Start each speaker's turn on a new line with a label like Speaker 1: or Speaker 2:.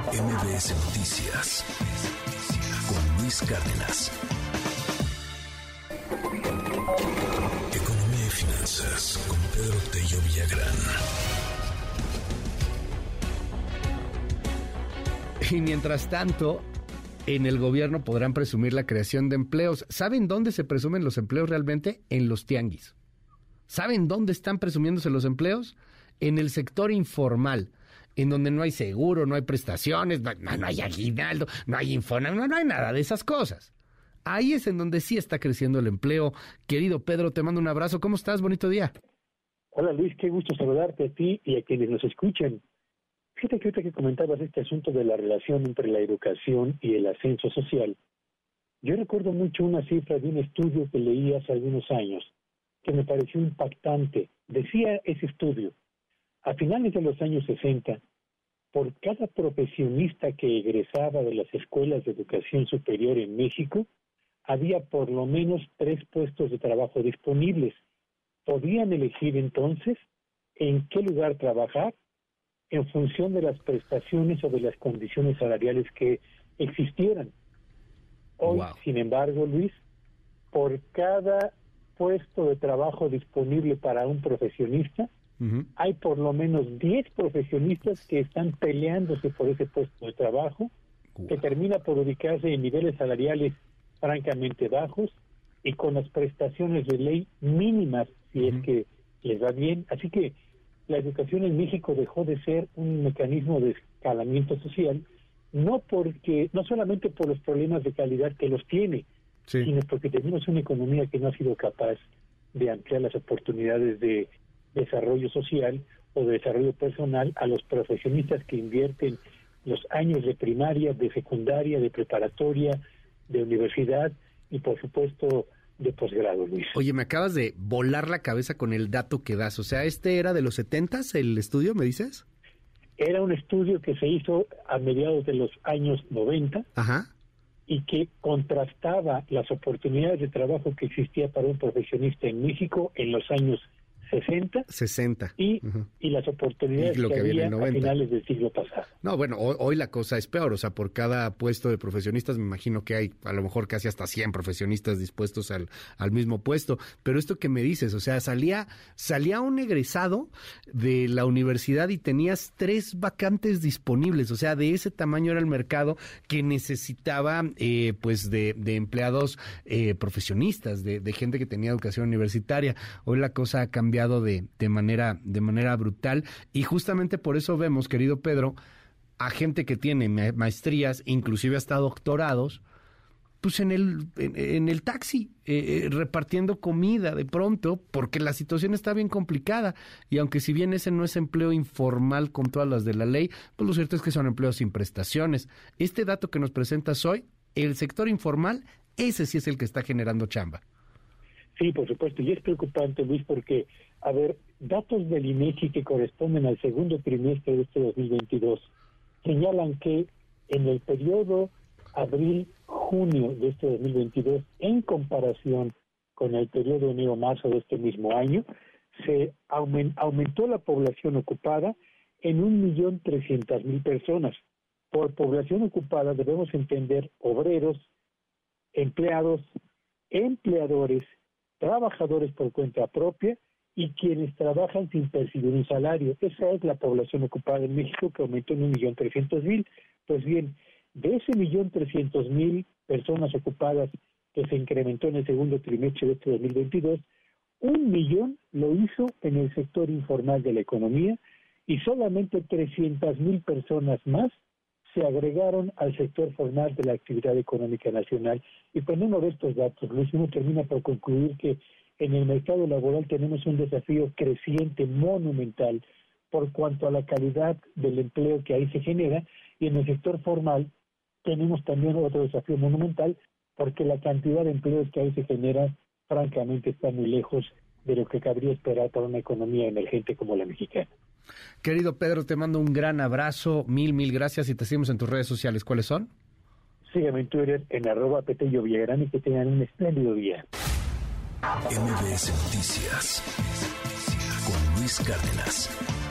Speaker 1: MBS Noticias con Luis Cárdenas. Economía y finanzas con Pedro Tello Villagrán.
Speaker 2: Y mientras tanto, en el gobierno podrán presumir la creación de empleos. ¿Saben dónde se presumen los empleos realmente? En los tianguis. ¿Saben dónde están presumiéndose los empleos? En el sector informal, en donde no hay seguro, no hay prestaciones, no, hay aguinaldo, no hay infona, no, no hay nada de esas cosas. Ahí es en donde sí está creciendo el empleo. Querido Pedro, te mando un abrazo. ¿Cómo estás? Bonito día.
Speaker 3: Hola Luis, qué gusto saludarte a ti y a quienes nos escuchan. Fíjate que ahorita que comentabas este asunto de la relación entre la educación y el ascenso social, yo recuerdo mucho una cifra de un estudio que leí hace algunos años que me pareció impactante. Decía ese estudio, a finales de los años 60, por cada profesionista que egresaba de las escuelas de educación superior en México, había por lo menos tres puestos de trabajo disponibles. Podían elegir entonces en qué lugar trabajar en función de las prestaciones o de las condiciones salariales que existieran. Hoy, sin embargo, Luis, por cada puesto de trabajo disponible para un profesionista, hay por lo menos 10 profesionistas que están peleándose por ese puesto de trabajo, que termina por ubicarse en niveles salariales francamente bajos y con las prestaciones de ley mínimas, si es que les va bien. Así que la educación en México dejó de ser un mecanismo de escalamiento social, no porque, no solamente por los problemas de calidad que los tiene, sino porque tenemos una economía que no ha sido capaz de ampliar las oportunidades de desarrollo social o de desarrollo personal a los profesionistas que invierten los años de primaria, de secundaria, de preparatoria, de universidad y por supuesto de posgrado, Luis.
Speaker 2: Oye, me acabas de volar la cabeza con el dato que das. O sea, ¿este era de los setentas el estudio, me dices?
Speaker 3: Era un estudio que se hizo a mediados de los años 90
Speaker 2: Ajá.
Speaker 3: y que contrastaba las oportunidades de trabajo que existía para un profesionista en México en los años 60,
Speaker 2: 60.
Speaker 3: Y, y las oportunidades que, había a finales del siglo pasado.
Speaker 2: No, bueno, hoy, la cosa es peor, o sea, por cada puesto de profesionistas me imagino que hay a lo mejor casi hasta 100 profesionistas dispuestos al, al mismo puesto, pero esto que me dices, o sea, salía, salía un egresado de la universidad y tenías tres vacantes disponibles, o sea, de ese tamaño era el mercado que necesitaba eh, pues de, de empleados eh, profesionistas, de, de gente que tenía educación universitaria. Hoy la cosa ha cambiado de, manera, de manera brutal. Y justamente por eso vemos, querido Pedro, a gente que tiene maestrías, inclusive hasta doctorados, pues en el, en, el taxi, eh, eh, repartiendo comida de pronto, porque la situación está bien complicada. Y aunque si bien ese no es empleo informal con todas las de la ley, pues lo cierto es que son empleos sin prestaciones. Este dato que nos presentas hoy, el sector informal, ese sí es el que está generando chamba.
Speaker 3: Sí, por supuesto, y es preocupante, Luis, porque, a ver, datos del INEGI que corresponden al segundo trimestre de este 2022 señalan que en el periodo abril-junio de este 2022, en comparación con el periodo enero-marzo de este mismo año, se aumentó la población ocupada en un millón trescientas mil personas. Por población ocupada debemos entender obreros, empleados, empleadores trabajadores por cuenta propia y quienes trabajan sin percibir un salario. Esa es la población ocupada en México que aumentó en un millón trescientos mil. Pues bien, de ese millón trescientos mil personas ocupadas que se incrementó en el segundo trimestre de este 2022, un millón lo hizo en el sector informal de la economía y solamente trescientas mil personas más se agregaron al sector formal de la actividad económica nacional. Y poniendo de estos datos, Luis, uno termina por concluir que en el mercado laboral tenemos un desafío creciente, monumental, por cuanto a la calidad del empleo que ahí se genera, y en el sector formal tenemos también otro desafío monumental, porque la cantidad de empleos que ahí se genera, francamente, está muy lejos de lo que cabría esperar para una economía emergente como la mexicana.
Speaker 2: Querido Pedro, te mando un gran abrazo, mil, mil gracias y te seguimos en tus redes sociales. ¿Cuáles son?
Speaker 3: Sígueme en Twitter en arroba Petello Villagrán y que tengan un espléndido día.
Speaker 1: MBS Noticias con Luis Cárdenas.